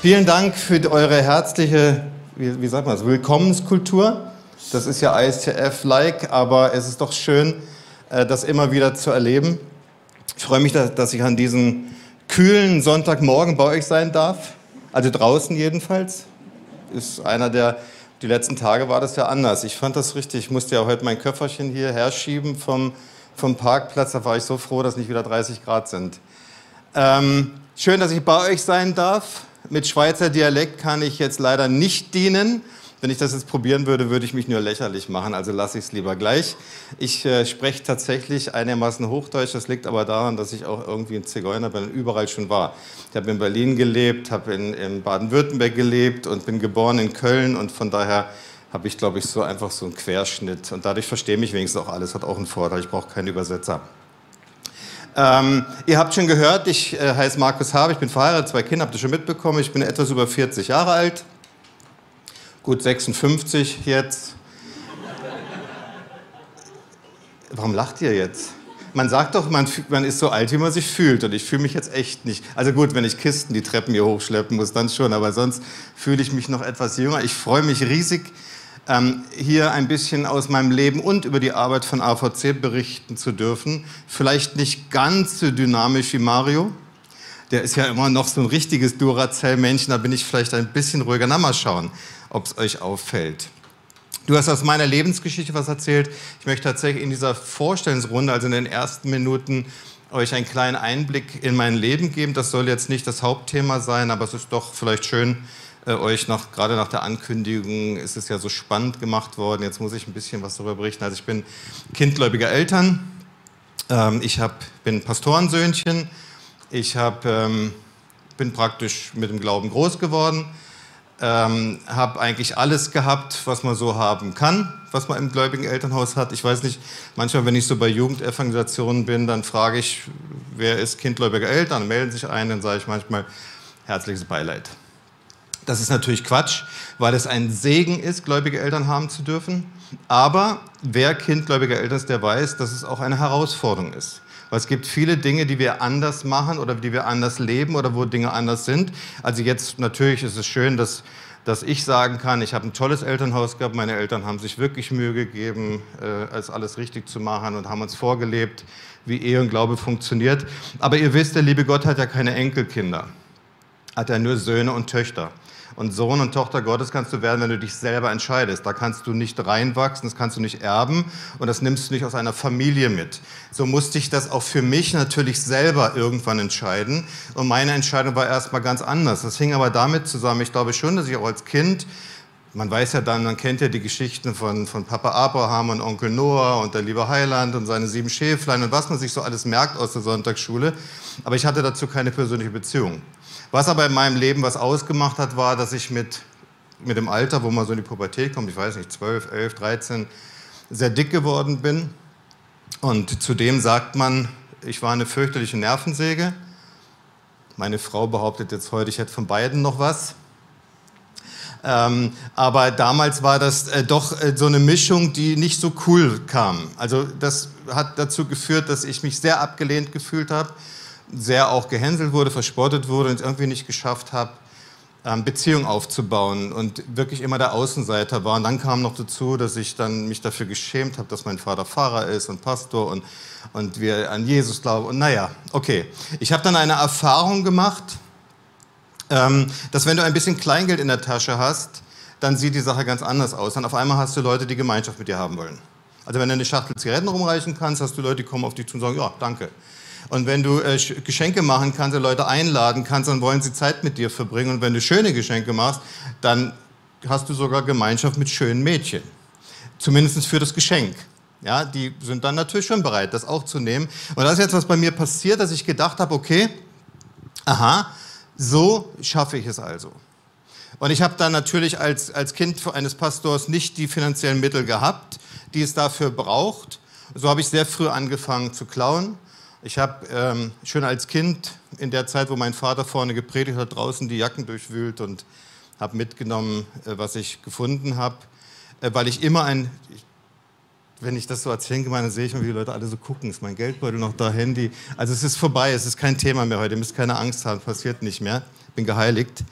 Vielen Dank für eure herzliche, wie, wie sagt man das, Willkommenskultur. Das ist ja ISTF-like, aber es ist doch schön, äh, das immer wieder zu erleben. Ich freue mich, dass ich an diesem kühlen Sonntagmorgen bei euch sein darf. Also draußen jedenfalls. Ist einer der, die letzten Tage war das ja anders. Ich fand das richtig. Ich musste ja heute mein Köfferchen hier herschieben vom, vom Parkplatz. Da war ich so froh, dass nicht wieder 30 Grad sind. Ähm, schön, dass ich bei euch sein darf. Mit Schweizer Dialekt kann ich jetzt leider nicht dienen. Wenn ich das jetzt probieren würde, würde ich mich nur lächerlich machen, also lasse ich es lieber gleich. Ich äh, spreche tatsächlich einigermaßen Hochdeutsch, das liegt aber daran, dass ich auch irgendwie ein Zigeuner bin und überall schon war. Ich habe in Berlin gelebt, habe in, in Baden-Württemberg gelebt und bin geboren in Köln und von daher habe ich, glaube ich, so einfach so einen Querschnitt und dadurch verstehe ich mich wenigstens auch alles, hat auch einen Vorteil, ich brauche keinen Übersetzer. Ähm, ihr habt schon gehört, ich äh, heiße Markus Habe, ich bin verheiratet, zwei Kinder, habt ihr schon mitbekommen. Ich bin etwas über 40 Jahre alt, gut 56 jetzt. Warum lacht ihr jetzt? Man sagt doch, man, man, ist so alt, wie man sich fühlt. Und ich fühle mich jetzt echt nicht. Also gut, wenn ich Kisten die Treppen hier hochschleppen muss, dann schon. Aber sonst fühle ich mich noch etwas jünger. Ich freue mich riesig, ähm, hier ein bisschen aus meinem Leben und über die Arbeit von AVC berichten zu dürfen. Vielleicht nicht ganz so dynamisch wie Mario. Der ist ja immer noch so ein richtiges Duracell-Männchen, da bin ich vielleicht ein bisschen ruhiger. Na, mal schauen, ob es euch auffällt. Du hast aus meiner Lebensgeschichte was erzählt. Ich möchte tatsächlich in dieser Vorstellungsrunde, also in den ersten Minuten, euch einen kleinen Einblick in mein Leben geben. Das soll jetzt nicht das Hauptthema sein, aber es ist doch vielleicht schön, äh, euch nach, gerade nach der Ankündigung ist es ja so spannend gemacht worden. Jetzt muss ich ein bisschen was darüber berichten. Also ich bin kindgläubiger Eltern. Ähm, ich hab, bin Pastorensöhnchen. Ich hab, ähm, bin praktisch mit dem Glauben groß geworden. Ähm, habe eigentlich alles gehabt, was man so haben kann, was man im gläubigen Elternhaus hat. Ich weiß nicht, manchmal, wenn ich so bei Jugendevangelisationen bin, dann frage ich, wer ist kindgläubiger Eltern, melden sich ein, dann sage ich manchmal herzliches Beileid. Das ist natürlich Quatsch, weil es ein Segen ist, gläubige Eltern haben zu dürfen. Aber wer Kind gläubiger Eltern ist, der weiß, dass es auch eine Herausforderung ist. Weil es gibt viele Dinge, die wir anders machen oder die wir anders leben oder wo Dinge anders sind. Also jetzt natürlich ist es schön, dass, dass ich sagen kann, ich habe ein tolles Elternhaus gehabt. Meine Eltern haben sich wirklich Mühe gegeben, äh, es alles richtig zu machen und haben uns vorgelebt, wie Ehe und Glaube funktioniert. Aber ihr wisst, der liebe Gott hat ja keine Enkelkinder. Hat er nur Söhne und Töchter. Und Sohn und Tochter Gottes kannst du werden, wenn du dich selber entscheidest. Da kannst du nicht reinwachsen, das kannst du nicht erben und das nimmst du nicht aus einer Familie mit. So musste ich das auch für mich natürlich selber irgendwann entscheiden. Und meine Entscheidung war erstmal ganz anders. Das hing aber damit zusammen, ich glaube schon, dass ich auch als Kind man weiß ja dann, man kennt ja die Geschichten von, von Papa Abraham und Onkel Noah und der liebe Heiland und seine sieben Schäflein und was man sich so alles merkt aus der Sonntagsschule. Aber ich hatte dazu keine persönliche Beziehung. Was aber in meinem Leben was ausgemacht hat, war, dass ich mit, mit dem Alter, wo man so in die Pubertät kommt, ich weiß nicht, 12, 11, 13, sehr dick geworden bin. Und zudem sagt man, ich war eine fürchterliche Nervensäge. Meine Frau behauptet jetzt heute, ich hätte von beiden noch was. Ähm, aber damals war das äh, doch äh, so eine Mischung, die nicht so cool kam. Also das hat dazu geführt, dass ich mich sehr abgelehnt gefühlt habe sehr auch gehänselt wurde, verspottet wurde und es irgendwie nicht geschafft habe, ähm, Beziehungen aufzubauen und wirklich immer der Außenseiter war. Und dann kam noch dazu, dass ich dann mich dafür geschämt habe, dass mein Vater Pfarrer ist und Pastor und, und wir an Jesus glauben. Und naja, okay. Ich habe dann eine Erfahrung gemacht, ähm, dass wenn du ein bisschen Kleingeld in der Tasche hast, dann sieht die Sache ganz anders aus. Und auf einmal hast du Leute, die Gemeinschaft mit dir haben wollen. Also wenn du eine Schachtel Zigaretten rumreichen kannst, hast du Leute, die kommen auf dich zu und sagen, ja, danke. Und wenn du äh, Geschenke machen kannst und Leute einladen kannst, dann wollen sie Zeit mit dir verbringen. Und wenn du schöne Geschenke machst, dann hast du sogar Gemeinschaft mit schönen Mädchen. Zumindest für das Geschenk. Ja, die sind dann natürlich schon bereit, das auch zu nehmen. Und das ist jetzt was bei mir passiert, dass ich gedacht habe, okay, aha, so schaffe ich es also. Und ich habe dann natürlich als, als Kind eines Pastors nicht die finanziellen Mittel gehabt, die es dafür braucht. So habe ich sehr früh angefangen zu klauen. Ich habe ähm, schon als Kind in der Zeit, wo mein Vater vorne gepredigt hat, draußen die Jacken durchwühlt und habe mitgenommen, äh, was ich gefunden habe, äh, weil ich immer ein, wenn ich das so erzählen kann, dann sehe ich mal, wie die Leute alle so gucken. Ist mein Geldbeutel noch da, Handy? Also es ist vorbei, es ist kein Thema mehr heute. Ihr müsst keine Angst haben, passiert nicht mehr. Bin geheiligt.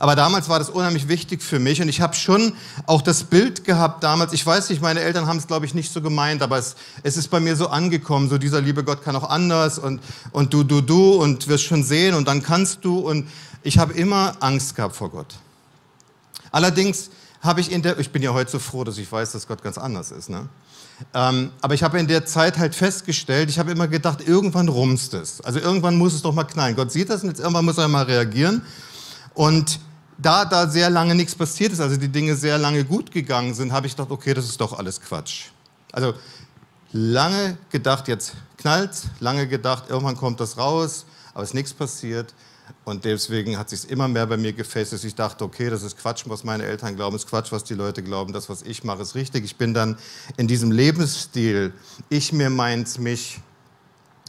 Aber damals war das unheimlich wichtig für mich und ich habe schon auch das Bild gehabt damals. Ich weiß nicht, meine Eltern haben es, glaube ich, nicht so gemeint, aber es, es ist bei mir so angekommen. So dieser liebe Gott kann auch anders und, und du, du, du und wirst schon sehen und dann kannst du. Und ich habe immer Angst gehabt vor Gott. Allerdings habe ich in der, ich bin ja heute so froh, dass ich weiß, dass Gott ganz anders ist. Ne? Ähm, aber ich habe in der Zeit halt festgestellt, ich habe immer gedacht, irgendwann rumst es. Also irgendwann muss es doch mal knallen. Gott sieht das und jetzt irgendwann muss er mal reagieren. Und da da sehr lange nichts passiert ist, also die Dinge sehr lange gut gegangen sind, habe ich gedacht, okay, das ist doch alles Quatsch. Also lange gedacht, jetzt knallt's, lange gedacht, irgendwann kommt das raus, aber es ist nichts passiert. Und deswegen hat sich immer mehr bei mir gefestigt, dass ich dachte, okay, das ist Quatsch, was meine Eltern glauben, ist Quatsch, was die Leute glauben, das, was ich mache, ist richtig. Ich bin dann in diesem Lebensstil, ich mir meins mich,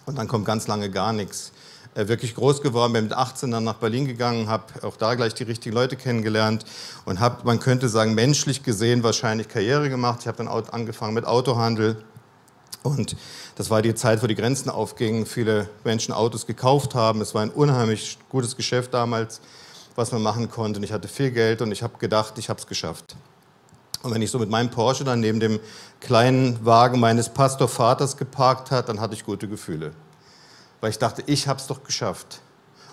und dann kommt ganz lange gar nichts. Äh, wirklich groß geworden, bin mit 18 dann nach Berlin gegangen, habe auch da gleich die richtigen Leute kennengelernt und habe, man könnte sagen, menschlich gesehen wahrscheinlich Karriere gemacht. Ich habe dann angefangen mit Autohandel und das war die Zeit, wo die Grenzen aufgingen, viele Menschen Autos gekauft haben. Es war ein unheimlich gutes Geschäft damals, was man machen konnte. Und ich hatte viel Geld und ich habe gedacht, ich habe es geschafft. Und wenn ich so mit meinem Porsche dann neben dem kleinen Wagen meines Pastorvaters geparkt hat, dann hatte ich gute Gefühle weil ich dachte, ich habe es doch geschafft.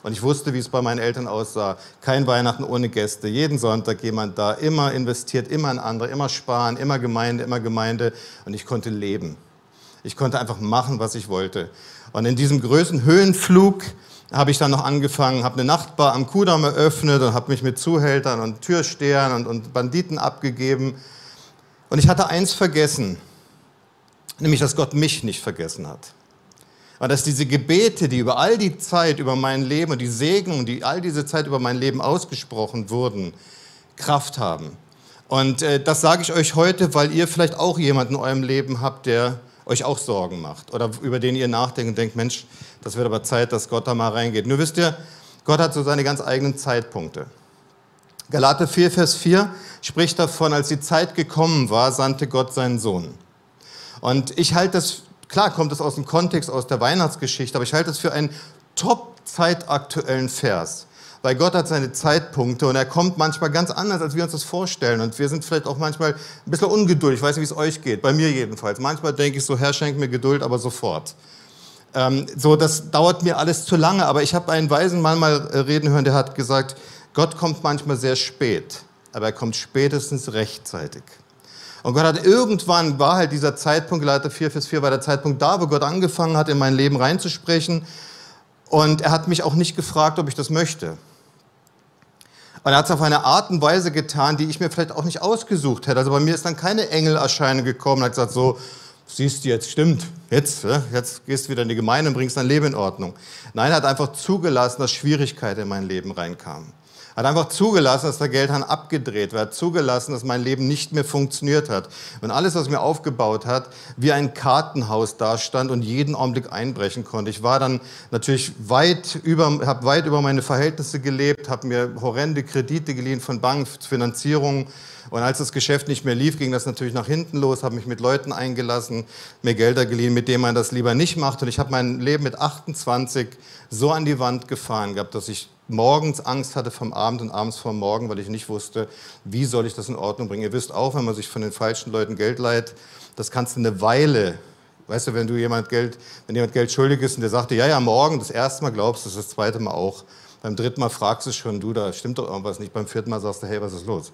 Und ich wusste, wie es bei meinen Eltern aussah. Kein Weihnachten ohne Gäste. Jeden Sonntag jemand da. Immer investiert, immer in andere, immer sparen, immer Gemeinde, immer Gemeinde. Und ich konnte leben. Ich konnte einfach machen, was ich wollte. Und in diesem größten Höhenflug habe ich dann noch angefangen, habe eine Nachtbar am Kudamm eröffnet und habe mich mit Zuhältern und Türstehern und, und Banditen abgegeben. Und ich hatte eins vergessen, nämlich dass Gott mich nicht vergessen hat war, dass diese Gebete, die über all die Zeit über mein Leben und die Segnungen, die all diese Zeit über mein Leben ausgesprochen wurden, Kraft haben. Und äh, das sage ich euch heute, weil ihr vielleicht auch jemanden in eurem Leben habt, der euch auch Sorgen macht oder über den ihr nachdenkt und denkt, Mensch, das wird aber Zeit, dass Gott da mal reingeht. Nur wisst ihr, Gott hat so seine ganz eigenen Zeitpunkte. Galate 4, Vers 4 spricht davon, als die Zeit gekommen war, sandte Gott seinen Sohn. Und ich halte das Klar kommt es aus dem Kontext, aus der Weihnachtsgeschichte, aber ich halte es für einen top zeitaktuellen Vers. Weil Gott hat seine Zeitpunkte und er kommt manchmal ganz anders, als wir uns das vorstellen. Und wir sind vielleicht auch manchmal ein bisschen ungeduldig. Ich weiß nicht, wie es euch geht. Bei mir jedenfalls. Manchmal denke ich so, Herr, schenk mir Geduld, aber sofort. Ähm, so, das dauert mir alles zu lange. Aber ich habe einen weisen Mann mal äh, reden hören, der hat gesagt, Gott kommt manchmal sehr spät, aber er kommt spätestens rechtzeitig. Und Gott hat irgendwann, war halt dieser Zeitpunkt, Leiter 4, Vers 4, war der Zeitpunkt da, wo Gott angefangen hat, in mein Leben reinzusprechen. Und er hat mich auch nicht gefragt, ob ich das möchte. Und er hat es auf eine Art und Weise getan, die ich mir vielleicht auch nicht ausgesucht hätte. Also bei mir ist dann keine Engelerscheinung gekommen und hat gesagt, so, siehst du jetzt, stimmt, jetzt, jetzt gehst du wieder in die Gemeinde und bringst dein Leben in Ordnung. Nein, er hat einfach zugelassen, dass Schwierigkeiten in mein Leben reinkamen hat einfach zugelassen, dass der Geldhahn abgedreht wird, zugelassen, dass mein Leben nicht mehr funktioniert hat. Und alles, was mir aufgebaut hat, wie ein Kartenhaus dastand und jeden Augenblick einbrechen konnte. Ich war dann natürlich weit über, habe weit über meine Verhältnisse gelebt, habe mir horrende Kredite geliehen von Banken, Finanzierung. Und als das Geschäft nicht mehr lief, ging das natürlich nach hinten los, habe mich mit Leuten eingelassen, mir Gelder geliehen, mit denen man das lieber nicht macht. Und ich habe mein Leben mit 28 so an die Wand gefahren gehabt, dass ich morgens Angst hatte vom Abend und abends vom Morgen, weil ich nicht wusste, wie soll ich das in Ordnung bringen. Ihr wisst auch, wenn man sich von den falschen Leuten Geld leiht, das kannst du eine Weile, weißt du, wenn du jemand Geld, wenn jemand Geld schuldig ist und der sagt dir, ja, ja, morgen, das erste Mal glaubst du es, das zweite Mal auch. Beim dritten Mal fragst du schon, du, da stimmt doch irgendwas nicht. Beim vierten Mal sagst du, hey, was ist los?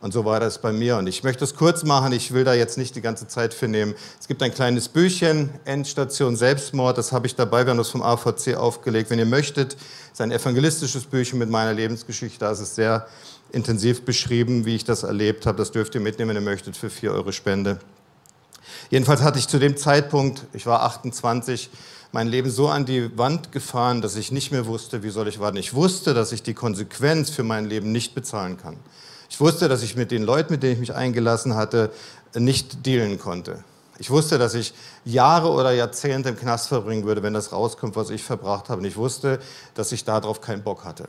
Und so war das bei mir. Und ich möchte es kurz machen, ich will da jetzt nicht die ganze Zeit für nehmen. Es gibt ein kleines Büchchen, Endstation Selbstmord, das habe ich dabei, wir haben das vom AVC aufgelegt. Wenn ihr möchtet, ist ein evangelistisches Büchchen mit meiner Lebensgeschichte, da ist es sehr intensiv beschrieben, wie ich das erlebt habe. Das dürft ihr mitnehmen, wenn ihr möchtet, für 4 Euro Spende. Jedenfalls hatte ich zu dem Zeitpunkt, ich war 28, mein Leben so an die Wand gefahren, dass ich nicht mehr wusste, wie soll ich warten. Ich wusste, dass ich die Konsequenz für mein Leben nicht bezahlen kann. Ich wusste, dass ich mit den Leuten, mit denen ich mich eingelassen hatte, nicht dealen konnte. Ich wusste, dass ich Jahre oder Jahrzehnte im Knast verbringen würde, wenn das rauskommt, was ich verbracht habe. Und ich wusste, dass ich darauf keinen Bock hatte.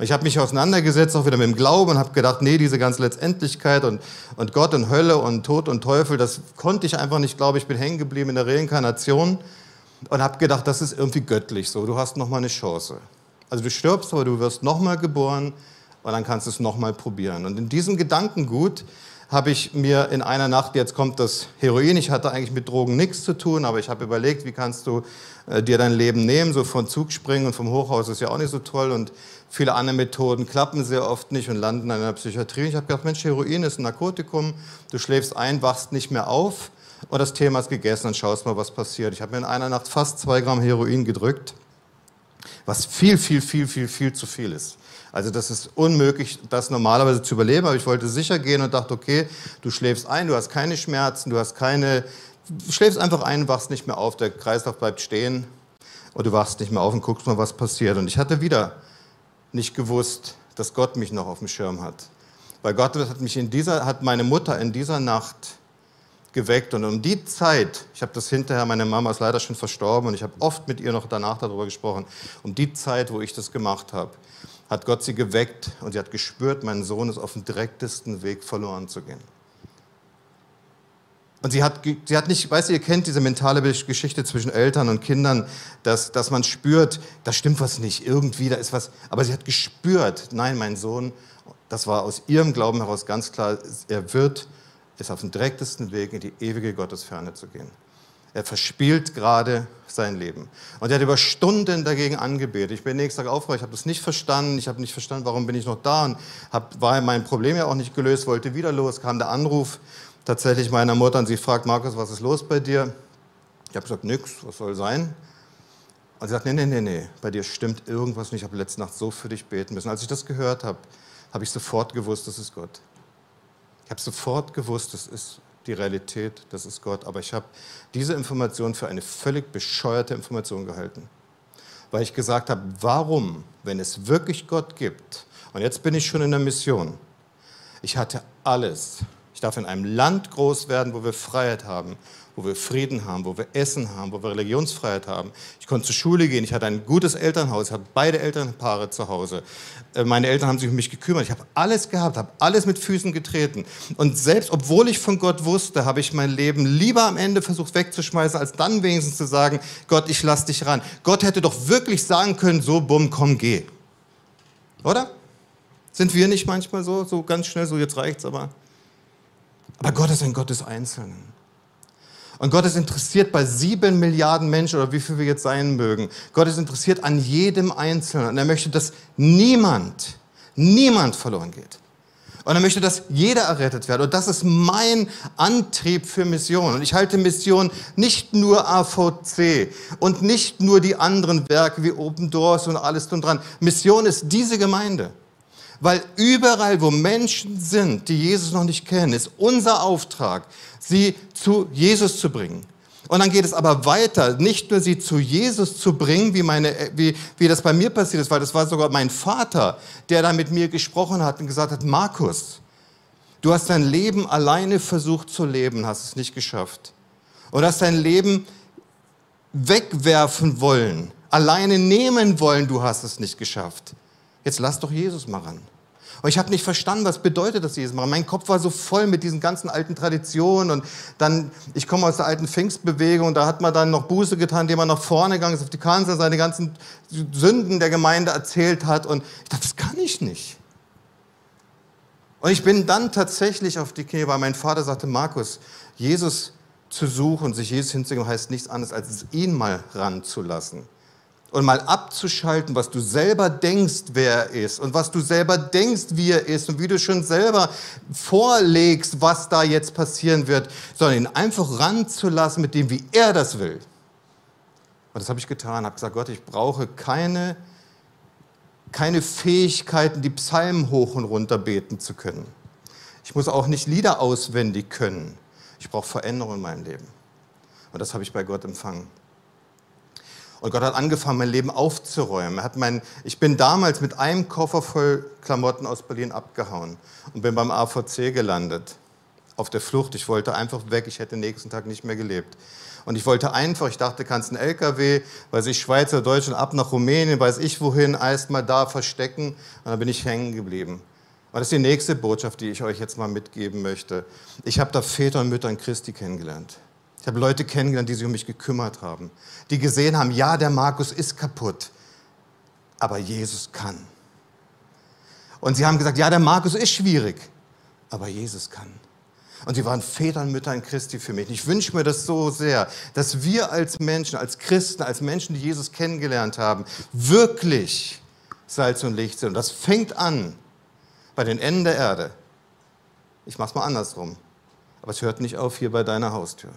Ich habe mich auseinandergesetzt, auch wieder mit dem Glauben und habe gedacht, nee, diese ganze Letztendlichkeit und, und Gott und Hölle und Tod und Teufel, das konnte ich einfach nicht glauben. Ich bin hängen geblieben in der Reinkarnation und habe gedacht, das ist irgendwie göttlich so, du hast noch mal eine Chance. Also du stirbst, aber du wirst nochmal geboren und dann kannst du es nochmal probieren. Und in diesem Gedankengut habe ich mir in einer Nacht, jetzt kommt das Heroin, ich hatte eigentlich mit Drogen nichts zu tun, aber ich habe überlegt, wie kannst du äh, dir dein Leben nehmen, so von Zug springen und vom Hochhaus ist ja auch nicht so toll und viele andere Methoden klappen sehr oft nicht und landen in der Psychiatrie. Ich habe gedacht, Mensch, Heroin ist ein Narkotikum, du schläfst ein, wachst nicht mehr auf und das Thema ist gegessen und schaust mal, was passiert. Ich habe mir in einer Nacht fast zwei Gramm Heroin gedrückt, was viel, viel, viel, viel, viel zu viel ist. Also das ist unmöglich, das normalerweise zu überleben, aber ich wollte sicher gehen und dachte, okay, du schläfst ein, du hast keine Schmerzen, du hast keine, du schläfst einfach ein, wachst nicht mehr auf, der Kreislauf bleibt stehen und du wachst nicht mehr auf und guckst mal, was passiert. Und ich hatte wieder nicht gewusst, dass Gott mich noch auf dem Schirm hat. Weil Gott hat mich in dieser, hat meine Mutter in dieser Nacht geweckt und um die Zeit, ich habe das hinterher, meine Mama ist leider schon verstorben und ich habe oft mit ihr noch danach darüber gesprochen, um die Zeit, wo ich das gemacht habe, hat Gott sie geweckt und sie hat gespürt, mein Sohn ist auf dem direktesten Weg verloren zu gehen. Und sie hat, sie hat nicht, weißt du, ihr kennt diese mentale Geschichte zwischen Eltern und Kindern, dass, dass man spürt, da stimmt was nicht, irgendwie, da ist was. Aber sie hat gespürt, nein, mein Sohn, das war aus ihrem Glauben heraus ganz klar, er wird, ist auf dem direktesten Weg in die ewige Gottesferne zu gehen. Er verspielt gerade sein Leben. Und er hat über Stunden dagegen angebetet. Ich bin nächsten Tag aufgewacht, ich habe das nicht verstanden. Ich habe nicht verstanden, warum bin ich noch da und hab, war mein Problem ja auch nicht gelöst, wollte wieder los, kam der Anruf tatsächlich meiner Mutter und sie fragt, Markus, was ist los bei dir? Ich habe gesagt, nix, was soll sein? Und sie sagt, nee, nee, nee, nee, bei dir stimmt irgendwas nicht. Ich habe letzte Nacht so für dich beten müssen. Als ich das gehört habe, habe ich sofort gewusst, das ist Gott. Ich habe sofort gewusst, das ist die Realität, das ist Gott. Aber ich habe diese Information für eine völlig bescheuerte Information gehalten. Weil ich gesagt habe, warum, wenn es wirklich Gott gibt, und jetzt bin ich schon in der Mission, ich hatte alles. Darf in einem Land groß werden, wo wir Freiheit haben, wo wir Frieden haben, wo wir Essen haben, wo wir Religionsfreiheit haben. Ich konnte zur Schule gehen, ich hatte ein gutes Elternhaus, ich hatte beide Elternpaare zu Hause. Äh, meine Eltern haben sich um mich gekümmert, ich habe alles gehabt, habe alles mit Füßen getreten. Und selbst obwohl ich von Gott wusste, habe ich mein Leben lieber am Ende versucht wegzuschmeißen, als dann wenigstens zu sagen, Gott, ich lass dich ran. Gott hätte doch wirklich sagen können, so, bumm, komm, geh. Oder? Sind wir nicht manchmal so, so ganz schnell, so jetzt reicht's aber. Aber Gott ist ein Gott des Einzelnen. Und Gott ist interessiert bei sieben Milliarden Menschen oder wie viel wir jetzt sein mögen. Gott ist interessiert an jedem Einzelnen. Und er möchte, dass niemand, niemand verloren geht. Und er möchte, dass jeder errettet wird. Und das ist mein Antrieb für Mission. Und ich halte Mission nicht nur AVC und nicht nur die anderen Werke wie Open Doors und alles drum dran. Mission ist diese Gemeinde. Weil überall, wo Menschen sind, die Jesus noch nicht kennen, ist unser Auftrag, sie zu Jesus zu bringen. Und dann geht es aber weiter, nicht nur sie zu Jesus zu bringen, wie, meine, wie, wie das bei mir passiert ist, weil das war sogar mein Vater, der da mit mir gesprochen hat und gesagt hat, Markus, du hast dein Leben alleine versucht zu leben, hast es nicht geschafft. Und hast dein Leben wegwerfen wollen, alleine nehmen wollen, du hast es nicht geschafft. Jetzt lass doch Jesus mal ran. Und ich habe nicht verstanden, was bedeutet das Jesus machen. Mein Kopf war so voll mit diesen ganzen alten Traditionen und dann, ich komme aus der alten Pfingstbewegung, da hat man dann noch Buße getan, indem man nach vorne gegangen ist, auf die Kanzel, seine ganzen Sünden der Gemeinde erzählt hat und ich dachte, das kann ich nicht. Und ich bin dann tatsächlich auf die Knie, weil mein Vater sagte, Markus, Jesus zu suchen, sich Jesus hinzugeben, heißt nichts anderes, als ihn mal ranzulassen und mal abzuschalten, was du selber denkst, wer er ist und was du selber denkst, wie er ist und wie du schon selber vorlegst, was da jetzt passieren wird, sondern ihn einfach ranzulassen mit dem, wie er das will. Und das habe ich getan, habe gesagt, Gott, ich brauche keine, keine Fähigkeiten, die Psalmen hoch und runter beten zu können. Ich muss auch nicht Lieder auswendig können. Ich brauche Veränderung in meinem Leben. Und das habe ich bei Gott empfangen. Und Gott hat angefangen, mein Leben aufzuräumen. Er hat mein, ich bin damals mit einem Koffer voll Klamotten aus Berlin abgehauen und bin beim AVC gelandet. Auf der Flucht. Ich wollte einfach weg. Ich hätte den nächsten Tag nicht mehr gelebt. Und ich wollte einfach, ich dachte, kannst einen LKW, weiß ich, Schweizer, Deutschland, ab nach Rumänien, weiß ich wohin, erst mal da verstecken. Und dann bin ich hängen geblieben. Und das ist die nächste Botschaft, die ich euch jetzt mal mitgeben möchte. Ich habe da Väter und Mütter in Christi kennengelernt. Ich habe Leute kennengelernt, die sich um mich gekümmert haben, die gesehen haben, ja, der Markus ist kaputt, aber Jesus kann. Und sie haben gesagt, ja, der Markus ist schwierig, aber Jesus kann. Und sie waren Väter und Mütter in Christi für mich. Ich wünsche mir das so sehr, dass wir als Menschen, als Christen, als Menschen, die Jesus kennengelernt haben, wirklich Salz und Licht sind. Und das fängt an bei den Enden der Erde. Ich mache es mal andersrum. Aber es hört nicht auf hier bei deiner Haustür.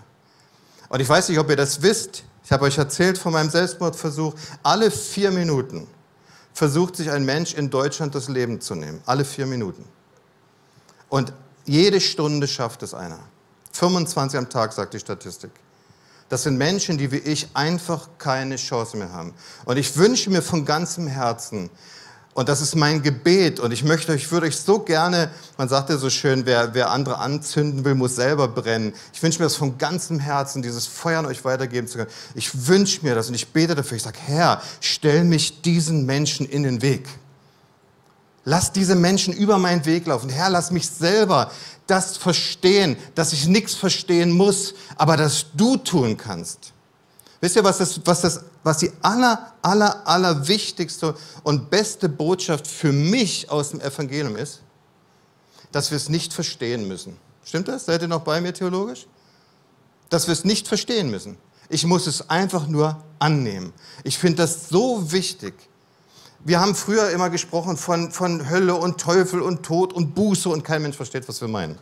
Und ich weiß nicht, ob ihr das wisst. Ich habe euch erzählt von meinem Selbstmordversuch. Alle vier Minuten versucht sich ein Mensch in Deutschland das Leben zu nehmen. Alle vier Minuten. Und jede Stunde schafft es einer. 25 am Tag, sagt die Statistik. Das sind Menschen, die wie ich einfach keine Chance mehr haben. Und ich wünsche mir von ganzem Herzen, und das ist mein Gebet. Und ich möchte euch, würde euch so gerne, man sagt ja so schön, wer, wer andere anzünden will, muss selber brennen. Ich wünsche mir das von ganzem Herzen, dieses Feuer an euch weitergeben zu können. Ich wünsche mir das und ich bete dafür. Ich sage, Herr, stell mich diesen Menschen in den Weg. Lass diese Menschen über meinen Weg laufen. Herr, lass mich selber das verstehen, dass ich nichts verstehen muss, aber dass du tun kannst. Wisst ihr, was, das, was, das, was die aller, aller, aller wichtigste und beste Botschaft für mich aus dem Evangelium ist? Dass wir es nicht verstehen müssen. Stimmt das? Seid ihr noch bei mir theologisch? Dass wir es nicht verstehen müssen. Ich muss es einfach nur annehmen. Ich finde das so wichtig. Wir haben früher immer gesprochen von, von Hölle und Teufel und Tod und Buße und kein Mensch versteht, was wir meinen.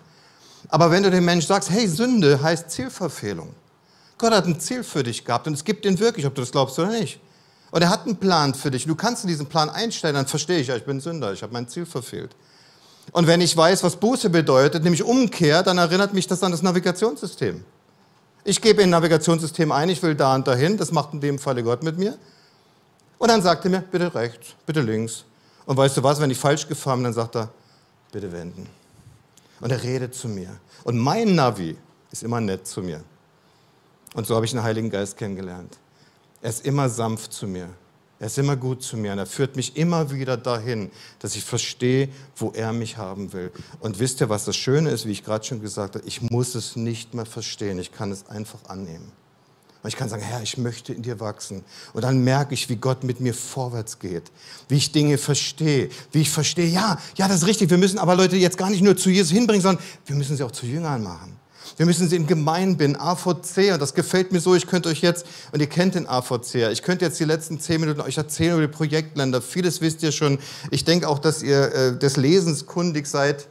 Aber wenn du dem Menschen sagst, hey, Sünde heißt Zielverfehlung, Gott hat ein Ziel für dich gehabt und es gibt ihn wirklich, ob du das glaubst oder nicht. Und er hat einen Plan für dich. Du kannst in diesen Plan einstellen, dann verstehe ich, ja, ich bin Sünder, ich habe mein Ziel verfehlt. Und wenn ich weiß, was Buße bedeutet, nämlich Umkehr, dann erinnert mich das an das Navigationssystem. Ich gebe in ein Navigationssystem ein, ich will da und dahin, das macht in dem Falle Gott mit mir. Und dann sagt er mir, bitte rechts, bitte links. Und weißt du was, wenn ich falsch gefahren bin, dann sagt er, bitte wenden. Und er redet zu mir. Und mein Navi ist immer nett zu mir. Und so habe ich den Heiligen Geist kennengelernt. Er ist immer sanft zu mir. Er ist immer gut zu mir und er führt mich immer wieder dahin, dass ich verstehe, wo er mich haben will. Und wisst ihr, was das Schöne ist, wie ich gerade schon gesagt habe? Ich muss es nicht mehr verstehen. Ich kann es einfach annehmen. Und ich kann sagen, Herr, ich möchte in dir wachsen. Und dann merke ich, wie Gott mit mir vorwärts geht, wie ich Dinge verstehe, wie ich verstehe, ja, ja, das ist richtig. Wir müssen aber Leute jetzt gar nicht nur zu Jesus hinbringen, sondern wir müssen sie auch zu Jüngern machen. Wir müssen sie in Gemeinbinden, AVC, und das gefällt mir so, ich könnte euch jetzt, und ihr kennt den AVC, ich könnte jetzt die letzten zehn Minuten euch erzählen über die Projektländer. Vieles wisst ihr schon. Ich denke auch, dass ihr äh, des Lesens kundig seid.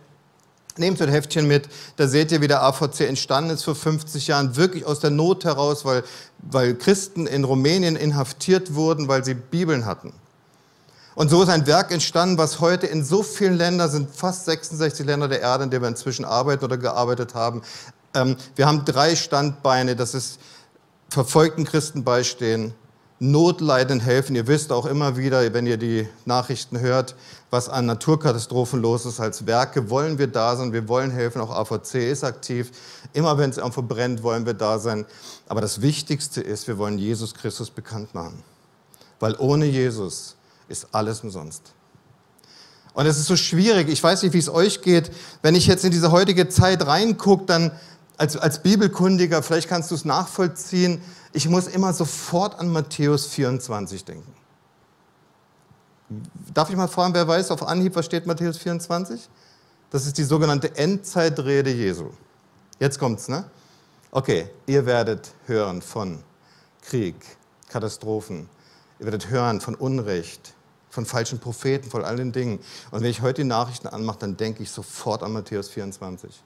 Nehmt so ein Heftchen mit, da seht ihr, wie der AVC entstanden ist vor 50 Jahren, wirklich aus der Not heraus, weil, weil Christen in Rumänien inhaftiert wurden, weil sie Bibeln hatten. Und so ist ein Werk entstanden, was heute in so vielen Ländern sind, fast 66 Länder der Erde, in denen wir inzwischen arbeiten oder gearbeitet haben, ähm, wir haben drei Standbeine, das ist verfolgten Christen beistehen, Notleidenden helfen. Ihr wisst auch immer wieder, wenn ihr die Nachrichten hört, was an Naturkatastrophen los ist. Als Werke wollen wir da sein, wir wollen helfen. Auch AVC ist aktiv. Immer wenn es irgendwo brennt, wollen wir da sein. Aber das Wichtigste ist, wir wollen Jesus Christus bekannt machen. Weil ohne Jesus ist alles umsonst. Und es ist so schwierig. Ich weiß nicht, wie es euch geht. Wenn ich jetzt in diese heutige Zeit reingucke, dann als, als Bibelkundiger, vielleicht kannst du es nachvollziehen, ich muss immer sofort an Matthäus 24 denken. Darf ich mal fragen, wer weiß auf Anhieb, was steht Matthäus 24? Das ist die sogenannte Endzeitrede Jesu. Jetzt kommt's, ne? Okay, ihr werdet hören von Krieg, Katastrophen. Ihr werdet hören von Unrecht, von falschen Propheten, von all den Dingen. Und wenn ich heute die Nachrichten anmache, dann denke ich sofort an Matthäus 24.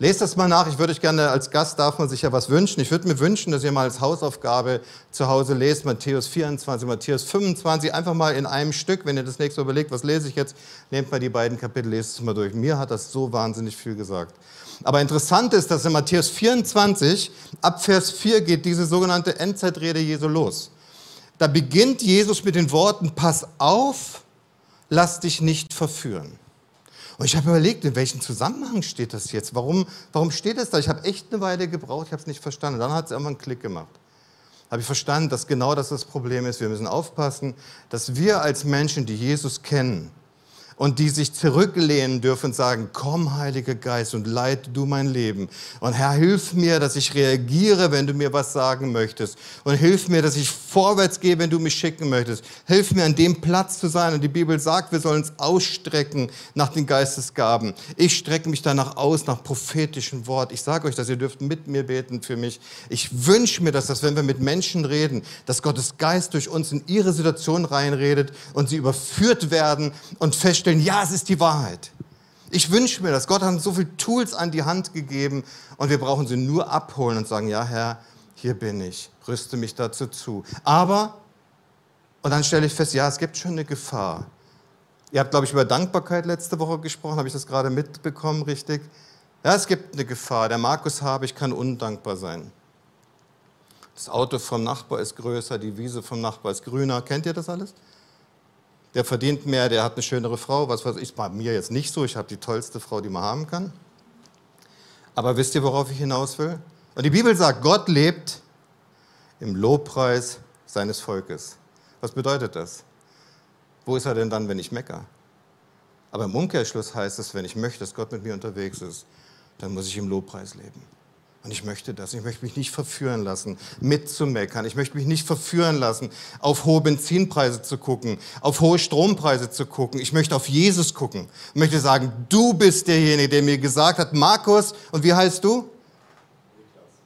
Lest das mal nach. Ich würde euch gerne, als Gast darf man sich ja was wünschen. Ich würde mir wünschen, dass ihr mal als Hausaufgabe zu Hause lest, Matthäus 24, Matthäus 25, einfach mal in einem Stück. Wenn ihr das nächste Mal überlegt, was lese ich jetzt, nehmt mal die beiden Kapitel, lest es mal durch. Mir hat das so wahnsinnig viel gesagt. Aber interessant ist, dass in Matthäus 24, ab Vers 4 geht diese sogenannte Endzeitrede Jesu los. Da beginnt Jesus mit den Worten, pass auf, lass dich nicht verführen. Und ich habe überlegt, in welchem Zusammenhang steht das jetzt? Warum, warum steht es da? Ich habe echt eine Weile gebraucht, ich habe es nicht verstanden. Dann hat es irgendwann einen Klick gemacht. Habe ich verstanden, dass genau das das Problem ist. Wir müssen aufpassen, dass wir als Menschen, die Jesus kennen, und die sich zurücklehnen dürfen und sagen, komm Heiliger Geist und leite du mein Leben. Und Herr, hilf mir, dass ich reagiere, wenn du mir was sagen möchtest. Und hilf mir, dass ich vorwärts gehe, wenn du mich schicken möchtest. Hilf mir, an dem Platz zu sein. Und die Bibel sagt, wir sollen uns ausstrecken nach den Geistesgaben. Ich strecke mich danach aus, nach prophetischem Wort. Ich sage euch das, ihr dürft mit mir beten für mich. Ich wünsche mir, dass das, wenn wir mit Menschen reden, dass Gottes Geist durch uns in ihre Situation reinredet und sie überführt werden und feststellen, ja, es ist die Wahrheit. Ich wünsche mir das. Gott hat uns so viele Tools an die Hand gegeben und wir brauchen sie nur abholen und sagen, ja Herr, hier bin ich, rüste mich dazu zu. Aber, und dann stelle ich fest, ja, es gibt schon eine Gefahr. Ihr habt, glaube ich, über Dankbarkeit letzte Woche gesprochen, habe ich das gerade mitbekommen, richtig? Ja, es gibt eine Gefahr. Der Markus habe, ich kann undankbar sein. Das Auto vom Nachbar ist größer, die Wiese vom Nachbar ist grüner. Kennt ihr das alles? Der verdient mehr, der hat eine schönere Frau. Was weiß ich, bei mir jetzt nicht so. Ich habe die tollste Frau, die man haben kann. Aber wisst ihr, worauf ich hinaus will? Und die Bibel sagt, Gott lebt im Lobpreis seines Volkes. Was bedeutet das? Wo ist er denn dann, wenn ich mecker? Aber im Umkehrschluss heißt es, wenn ich möchte, dass Gott mit mir unterwegs ist, dann muss ich im Lobpreis leben. Und ich möchte das. Ich möchte mich nicht verführen lassen, mitzumeckern. Ich möchte mich nicht verführen lassen, auf hohe Benzinpreise zu gucken, auf hohe Strompreise zu gucken. Ich möchte auf Jesus gucken. Ich möchte sagen, du bist derjenige, der mir gesagt hat, Markus, und wie heißt du?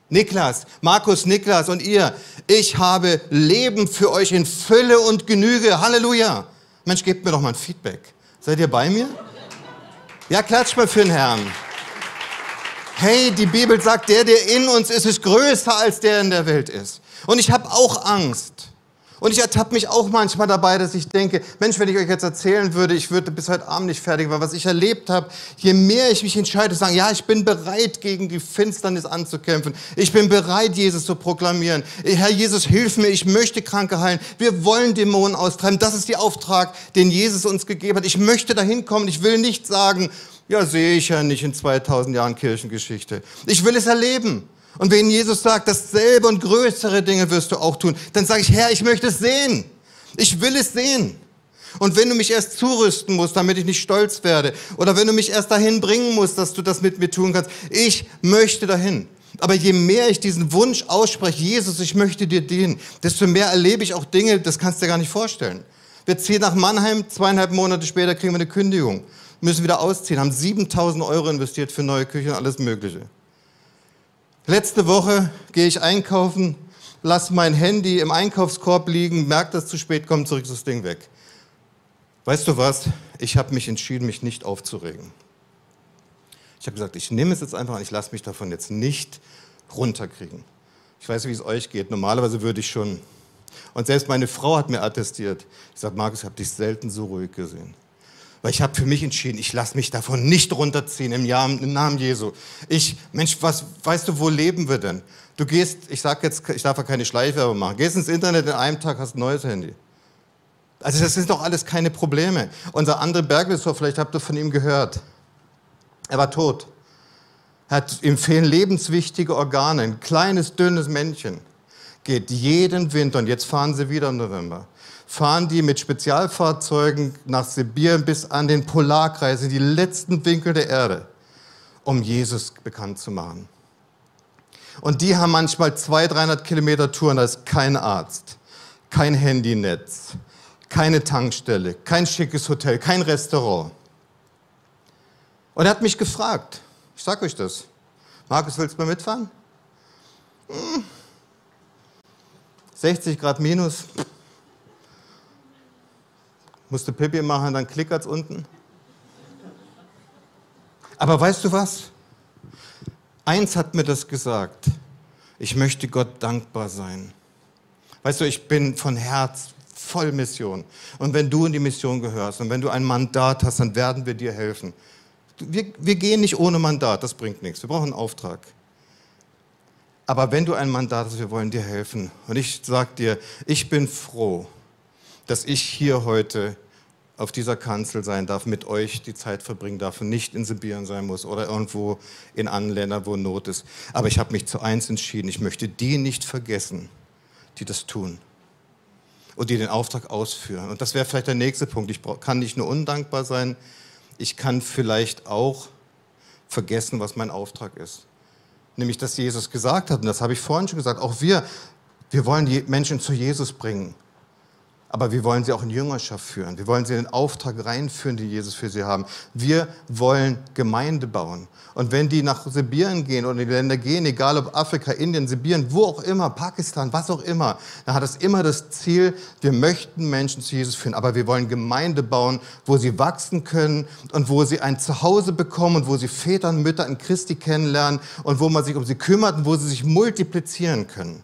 Niklas, Markus, Niklas und ihr, ich habe Leben für euch in Fülle und Genüge. Halleluja. Mensch, gebt mir doch mal ein Feedback. Seid ihr bei mir? Ja, klatscht mal für den Herrn. Hey, die Bibel sagt, der, der in uns ist, ist größer als der in der Welt ist. Und ich habe auch Angst. Und ich ertappe mich auch manchmal dabei, dass ich denke, Mensch, wenn ich euch jetzt erzählen würde, ich würde bis heute Abend nicht fertig, weil was ich erlebt habe, je mehr ich mich entscheide, zu sagen, ja, ich bin bereit, gegen die Finsternis anzukämpfen. Ich bin bereit, Jesus zu proklamieren. Herr Jesus, hilf mir, ich möchte Kranke heilen. Wir wollen Dämonen austreiben. Das ist der Auftrag, den Jesus uns gegeben hat. Ich möchte dahin kommen. Ich will nicht sagen, ja, sehe ich ja nicht in 2000 Jahren Kirchengeschichte. Ich will es erleben. Und wenn Jesus sagt, dasselbe und größere Dinge wirst du auch tun, dann sage ich, Herr, ich möchte es sehen. Ich will es sehen. Und wenn du mich erst zurüsten musst, damit ich nicht stolz werde, oder wenn du mich erst dahin bringen musst, dass du das mit mir tun kannst, ich möchte dahin. Aber je mehr ich diesen Wunsch ausspreche, Jesus, ich möchte dir dienen, desto mehr erlebe ich auch Dinge, das kannst du dir gar nicht vorstellen. Wir ziehen nach Mannheim, zweieinhalb Monate später kriegen wir eine Kündigung, müssen wieder ausziehen, haben 7000 Euro investiert für neue Küche und alles Mögliche. Letzte Woche gehe ich einkaufen, lasse mein Handy im Einkaufskorb liegen, merke, dass es zu spät kommt, zurück das Ding weg. Weißt du was? Ich habe mich entschieden, mich nicht aufzuregen. Ich habe gesagt, ich nehme es jetzt einfach und ich lasse mich davon jetzt nicht runterkriegen. Ich weiß, wie es euch geht. Normalerweise würde ich schon. Und selbst meine Frau hat mir attestiert. Ich sage, Markus, ich habe dich selten so ruhig gesehen. Weil ich habe für mich entschieden, ich lasse mich davon nicht runterziehen im, Jahr, im Namen Jesu. Ich, Mensch, was, weißt du, wo leben wir denn? Du gehst, ich sag jetzt, ich darf ja keine Schleichwerbung machen, gehst ins Internet, in einem Tag hast ein neues Handy. Also das sind doch alles keine Probleme. Unser André Berglisser, vielleicht habt ihr von ihm gehört. Er war tot. Hat ihm fehlen lebenswichtige Organe, ein kleines, dünnes Männchen. Geht jeden Winter, und jetzt fahren sie wieder im November, fahren die mit Spezialfahrzeugen nach Sibirien bis an den Polarkreis, in die letzten Winkel der Erde, um Jesus bekannt zu machen. Und die haben manchmal 200, 300 Kilometer Touren, da ist kein Arzt, kein Handynetz, keine Tankstelle, kein schickes Hotel, kein Restaurant. Und er hat mich gefragt, ich sag euch das, Markus, willst du mal mitfahren? 60 hm. Grad minus, musste Pipi machen, dann klickert's unten. Aber weißt du was? Eins hat mir das gesagt. Ich möchte Gott dankbar sein. Weißt du, ich bin von Herz voll Mission. Und wenn du in die Mission gehörst und wenn du ein Mandat hast, dann werden wir dir helfen. Wir, wir gehen nicht ohne Mandat, das bringt nichts. Wir brauchen einen Auftrag. Aber wenn du ein Mandat hast, wir wollen dir helfen. Und ich sage dir, ich bin froh, dass ich hier heute auf dieser Kanzel sein darf, mit euch die Zeit verbringen darf und nicht in Sibirien sein muss oder irgendwo in anderen Ländern, wo Not ist. Aber ich habe mich zu eins entschieden, ich möchte die nicht vergessen, die das tun. und die den Auftrag ausführen. Und das wäre vielleicht der nächste Punkt. Ich kann nicht nur undankbar sein, ich kann vielleicht auch vergessen, was mein Auftrag ist. Nämlich, dass Jesus gesagt hat, und das habe ich vorhin schon gesagt, auch wir, wir wollen die Menschen zu Jesus bringen. Aber wir wollen sie auch in Jüngerschaft führen. Wir wollen sie in den Auftrag reinführen, den Jesus für sie haben. Wir wollen Gemeinde bauen. Und wenn die nach Sibirien gehen oder in die Länder gehen, egal ob Afrika, Indien, Sibirien, wo auch immer, Pakistan, was auch immer, dann hat es immer das Ziel, wir möchten Menschen zu Jesus führen. Aber wir wollen Gemeinde bauen, wo sie wachsen können und wo sie ein Zuhause bekommen und wo sie Väter und Mütter in Christi kennenlernen und wo man sich um sie kümmert und wo sie sich multiplizieren können.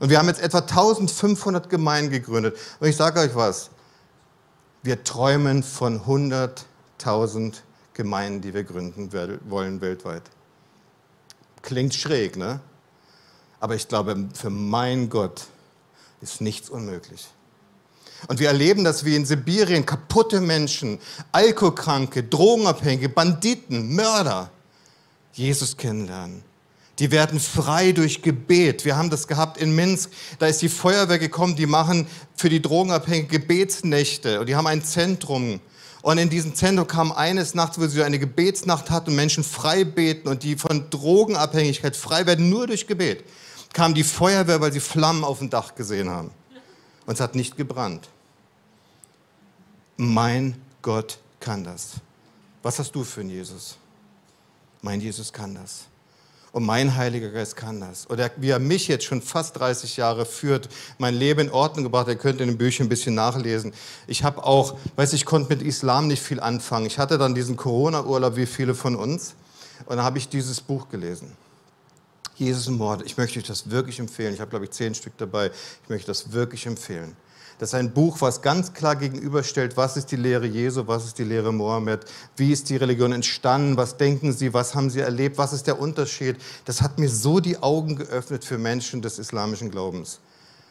Und wir haben jetzt etwa 1500 Gemeinden gegründet. Und ich sage euch was, wir träumen von 100.000 Gemeinden, die wir gründen wollen weltweit. Klingt schräg, ne? Aber ich glaube, für mein Gott ist nichts unmöglich. Und wir erleben das wie in Sibirien kaputte Menschen, Alkoholkranke, Drogenabhängige, Banditen, Mörder Jesus kennenlernen. Die werden frei durch Gebet. Wir haben das gehabt in Minsk. Da ist die Feuerwehr gekommen, die machen für die Drogenabhängigen Gebetsnächte. Und die haben ein Zentrum. Und in diesem Zentrum kam eines Nachts, wo sie eine Gebetsnacht hatten und Menschen frei beten und die von Drogenabhängigkeit frei werden, nur durch Gebet. Kam die Feuerwehr, weil sie Flammen auf dem Dach gesehen haben. Und es hat nicht gebrannt. Mein Gott kann das. Was hast du für einen Jesus? Mein Jesus kann das. Und mein Heiliger Geist kann das. Oder wie er mich jetzt schon fast 30 Jahre führt, mein Leben in Ordnung gebracht. Ihr könnt in den Büchern ein bisschen nachlesen. Ich habe auch, weiß ich, konnte mit Islam nicht viel anfangen. Ich hatte dann diesen Corona-Urlaub wie viele von uns. Und dann habe ich dieses Buch gelesen. Jesus im Mord. Ich möchte euch das wirklich empfehlen. Ich habe, glaube ich, zehn Stück dabei. Ich möchte das wirklich empfehlen. Das ist ein Buch, was ganz klar gegenüberstellt, was ist die Lehre Jesu, was ist die Lehre Mohammed, wie ist die Religion entstanden, was denken sie, was haben sie erlebt, was ist der Unterschied. Das hat mir so die Augen geöffnet für Menschen des islamischen Glaubens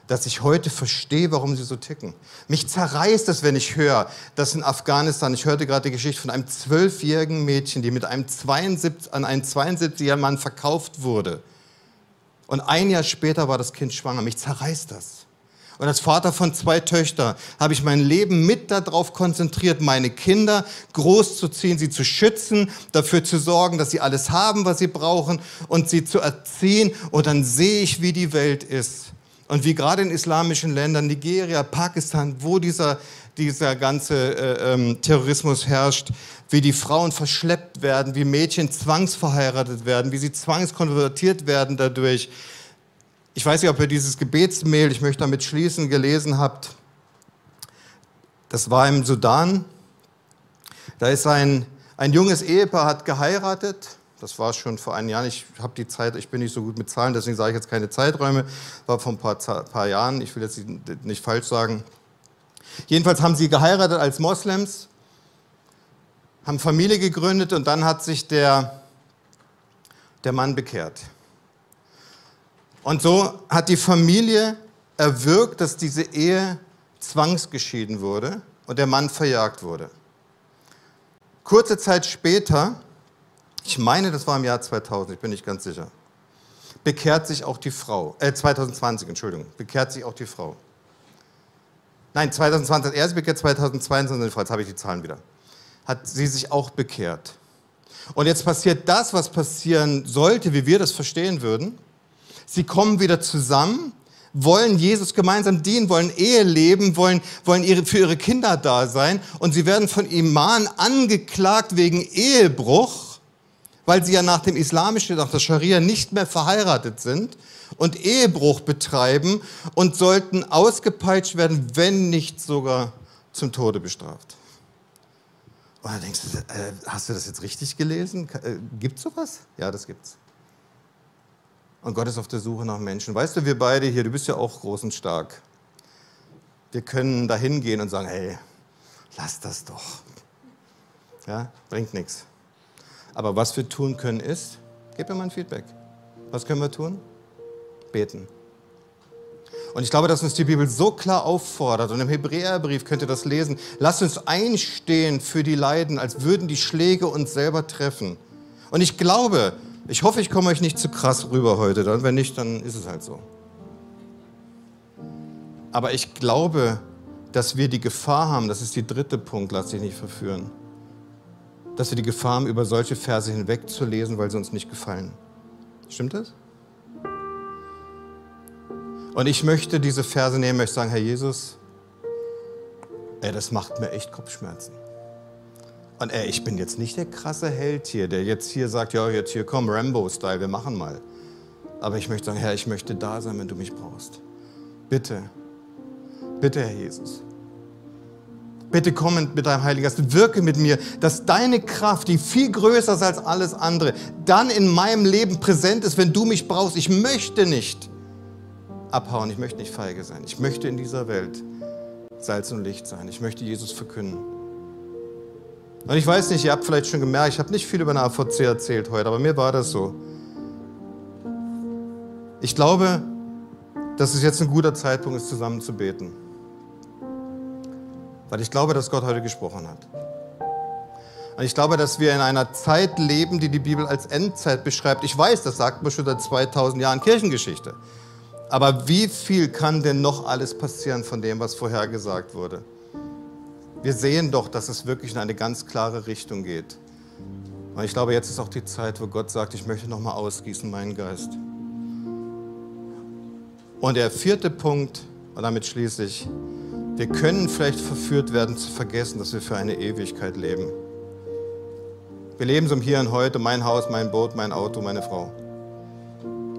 dass ich heute verstehe, warum sie so ticken. Mich zerreißt es, wenn ich höre, dass in Afghanistan, ich hörte gerade die Geschichte von einem zwölfjährigen Mädchen, die mit einem 72, an einen 72-jährigen Mann verkauft wurde. Und ein Jahr später war das Kind schwanger. Mich zerreißt das. Und als Vater von zwei Töchtern habe ich mein Leben mit darauf konzentriert, meine Kinder großzuziehen, sie zu schützen, dafür zu sorgen, dass sie alles haben, was sie brauchen und sie zu erziehen. Und dann sehe ich, wie die Welt ist. Und wie gerade in islamischen Ländern, Nigeria, Pakistan, wo dieser, dieser ganze äh, ähm, Terrorismus herrscht, wie die Frauen verschleppt werden, wie Mädchen zwangsverheiratet werden, wie sie zwangskonvertiert werden dadurch, ich weiß nicht, ob ihr dieses Gebetsmail, ich möchte damit schließen, gelesen habt. Das war im Sudan. Da ist ein, ein junges Ehepaar, hat geheiratet. Das war schon vor einem Jahr. Ich habe die Zeit, ich bin nicht so gut mit Zahlen, deswegen sage ich jetzt keine Zeiträume. War vor ein paar, paar Jahren. Ich will jetzt nicht falsch sagen. Jedenfalls haben sie geheiratet als Moslems, haben Familie gegründet und dann hat sich der, der Mann bekehrt. Und so hat die Familie erwirkt, dass diese Ehe zwangsgeschieden wurde und der Mann verjagt wurde. Kurze Zeit später, ich meine, das war im Jahr 2000, ich bin nicht ganz sicher, bekehrt sich auch die Frau, äh 2020, Entschuldigung, bekehrt sich auch die Frau. Nein, 2020 er ist bekehrt, 2022, jetzt habe ich die Zahlen wieder, hat sie sich auch bekehrt. Und jetzt passiert das, was passieren sollte, wie wir das verstehen würden. Sie kommen wieder zusammen, wollen Jesus gemeinsam dienen, wollen Ehe leben, wollen, wollen ihre, für ihre Kinder da sein und sie werden von Iman angeklagt wegen Ehebruch, weil sie ja nach dem islamischen, nach der Scharia nicht mehr verheiratet sind und Ehebruch betreiben und sollten ausgepeitscht werden, wenn nicht sogar zum Tode bestraft. Und dann denkst du, äh, hast du das jetzt richtig gelesen? Äh, gibt's sowas? Ja, das gibt's. Und Gott ist auf der Suche nach Menschen. Weißt du, wir beide hier, du bist ja auch groß und stark. Wir können da hingehen und sagen, hey, lass das doch. Ja, bringt nichts. Aber was wir tun können ist, gib mir mal ein Feedback. Was können wir tun? Beten. Und ich glaube, dass uns die Bibel so klar auffordert, und im Hebräerbrief könnt ihr das lesen, lasst uns einstehen für die Leiden, als würden die Schläge uns selber treffen. Und ich glaube, ich hoffe, ich komme euch nicht zu krass rüber heute. Dann, wenn nicht, dann ist es halt so. Aber ich glaube, dass wir die Gefahr haben, das ist der dritte Punkt, lass dich nicht verführen, dass wir die Gefahr haben, über solche Verse hinwegzulesen, weil sie uns nicht gefallen. Stimmt das? Und ich möchte diese Verse nehmen, möchte sagen, Herr Jesus, ey, das macht mir echt Kopfschmerzen. Und ey, ich bin jetzt nicht der krasse Held hier, der jetzt hier sagt, ja, jetzt hier komm, Rambo-Style, wir machen mal. Aber ich möchte sagen, Herr, ich möchte da sein, wenn du mich brauchst. Bitte, bitte, Herr Jesus. Bitte komm mit deinem Heiligen Geist, wirke mit mir, dass deine Kraft, die viel größer ist als alles andere, dann in meinem Leben präsent ist, wenn du mich brauchst. Ich möchte nicht abhauen, ich möchte nicht feige sein. Ich möchte in dieser Welt Salz und Licht sein. Ich möchte Jesus verkünden. Und ich weiß nicht, ihr habt vielleicht schon gemerkt, ich habe nicht viel über eine AVC erzählt heute, aber mir war das so. Ich glaube, dass es jetzt ein guter Zeitpunkt ist, zusammen zu beten. Weil ich glaube, dass Gott heute gesprochen hat. Und ich glaube, dass wir in einer Zeit leben, die die Bibel als Endzeit beschreibt. Ich weiß, das sagt man schon seit 2000 Jahren Kirchengeschichte. Aber wie viel kann denn noch alles passieren von dem, was vorhergesagt wurde? Wir sehen doch, dass es wirklich in eine ganz klare Richtung geht. Und ich glaube, jetzt ist auch die Zeit, wo Gott sagt, ich möchte nochmal ausgießen meinen Geist. Und der vierte Punkt, und damit schließe ich, wir können vielleicht verführt werden zu vergessen, dass wir für eine Ewigkeit leben. Wir leben so im Hier und Heute, mein Haus, mein Boot, mein Auto, meine Frau.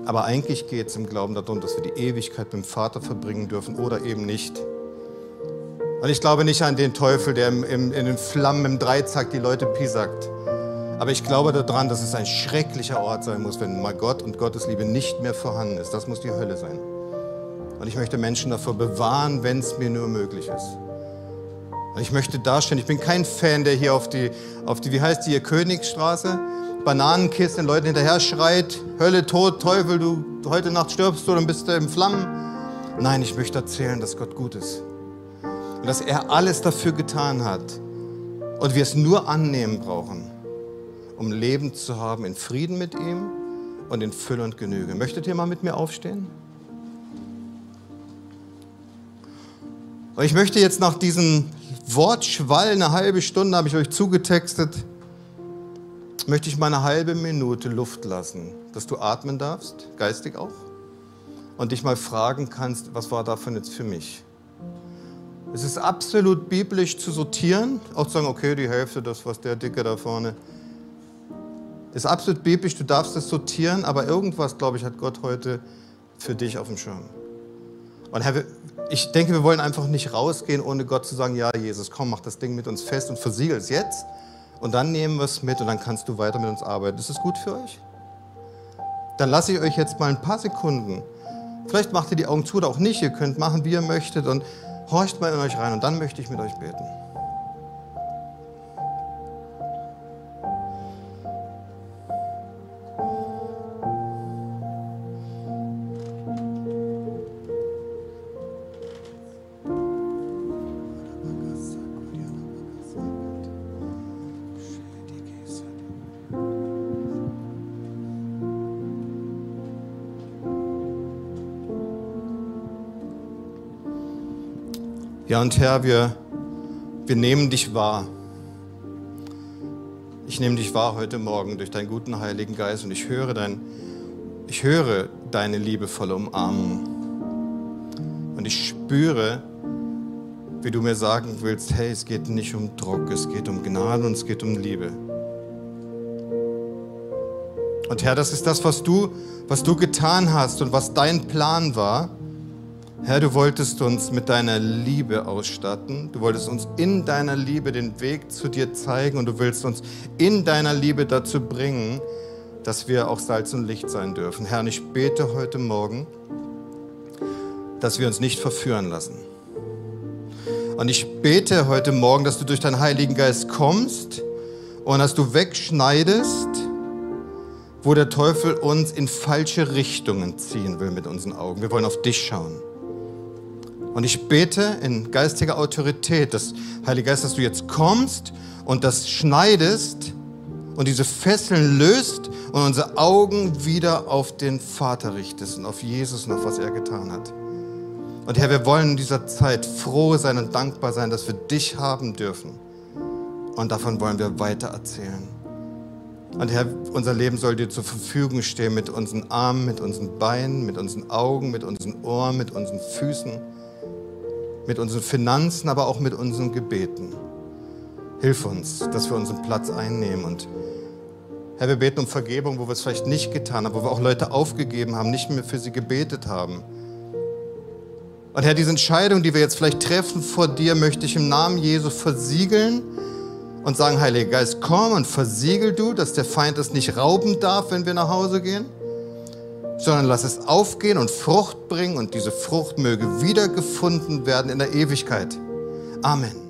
Aber eigentlich geht es im Glauben darum, dass wir die Ewigkeit mit dem Vater verbringen dürfen oder eben nicht. Und ich glaube nicht an den Teufel, der im, im, in den Flammen im Dreizack die Leute pisackt. Aber ich glaube daran, dass es ein schrecklicher Ort sein muss, wenn mal Gott und Gottes Liebe nicht mehr vorhanden ist. Das muss die Hölle sein. Und ich möchte Menschen davor bewahren, wenn es mir nur möglich ist. Und ich möchte darstellen, ich bin kein Fan, der hier auf die, auf die wie heißt die hier, Königsstraße, Bananenkiste den Leuten hinterher schreit, Hölle, Tod, Teufel, du heute Nacht stirbst du, dann bist du im Flammen. Nein, ich möchte erzählen, dass Gott gut ist. Und dass er alles dafür getan hat. Und wir es nur annehmen brauchen, um Leben zu haben in Frieden mit ihm und in Fülle und Genüge. Möchtet ihr mal mit mir aufstehen? Und ich möchte jetzt nach diesem Wortschwall, eine halbe Stunde habe ich euch zugetextet, möchte ich mal eine halbe Minute Luft lassen, dass du atmen darfst, geistig auch, und dich mal fragen kannst, was war davon jetzt für mich? Es ist absolut biblisch zu sortieren, auch zu sagen, okay, die Hälfte, das, was der Dicke da vorne. Ist absolut biblisch, du darfst es sortieren, aber irgendwas, glaube ich, hat Gott heute für dich auf dem Schirm. Und Herr, ich denke, wir wollen einfach nicht rausgehen, ohne Gott zu sagen, ja, Jesus, komm, mach das Ding mit uns fest und versiegel es jetzt. Und dann nehmen wir es mit und dann kannst du weiter mit uns arbeiten. Ist das gut für euch? Dann lasse ich euch jetzt mal ein paar Sekunden. Vielleicht macht ihr die Augen zu oder auch nicht. Ihr könnt machen, wie ihr möchtet und horcht mal in euch rein und dann möchte ich mit euch beten. Ja, und Herr, wir, wir nehmen dich wahr. Ich nehme dich wahr heute Morgen durch deinen guten Heiligen Geist und ich höre, dein, ich höre deine liebevolle Umarmung. Und ich spüre, wie du mir sagen willst, hey, es geht nicht um Druck, es geht um Gnade und es geht um Liebe. Und Herr, das ist das, was du, was du getan hast und was dein Plan war. Herr, du wolltest uns mit deiner Liebe ausstatten. Du wolltest uns in deiner Liebe den Weg zu dir zeigen und du willst uns in deiner Liebe dazu bringen, dass wir auch Salz und Licht sein dürfen. Herr, ich bete heute Morgen, dass wir uns nicht verführen lassen. Und ich bete heute Morgen, dass du durch deinen Heiligen Geist kommst und dass du wegschneidest, wo der Teufel uns in falsche Richtungen ziehen will mit unseren Augen. Wir wollen auf dich schauen. Und ich bete in geistiger Autorität, dass, Heiliger Geist, dass du jetzt kommst und das schneidest und diese Fesseln löst und unsere Augen wieder auf den Vater richtest und auf Jesus und auf was er getan hat. Und Herr, wir wollen in dieser Zeit froh sein und dankbar sein, dass wir dich haben dürfen. Und davon wollen wir weiter erzählen. Und Herr, unser Leben soll dir zur Verfügung stehen mit unseren Armen, mit unseren Beinen, mit unseren Augen, mit unseren Ohren, mit unseren Füßen, mit unseren Finanzen, aber auch mit unseren Gebeten. Hilf uns, dass wir unseren Platz einnehmen. Und Herr, wir beten um Vergebung, wo wir es vielleicht nicht getan haben, wo wir auch Leute aufgegeben haben, nicht mehr für sie gebetet haben. Und Herr, diese Entscheidung, die wir jetzt vielleicht treffen vor dir, möchte ich im Namen Jesu versiegeln und sagen, Heiliger Geist, komm und versiegel du, dass der Feind es nicht rauben darf, wenn wir nach Hause gehen, sondern lass es aufgehen und Frucht bringen und diese Frucht möge wiedergefunden werden in der Ewigkeit. Amen.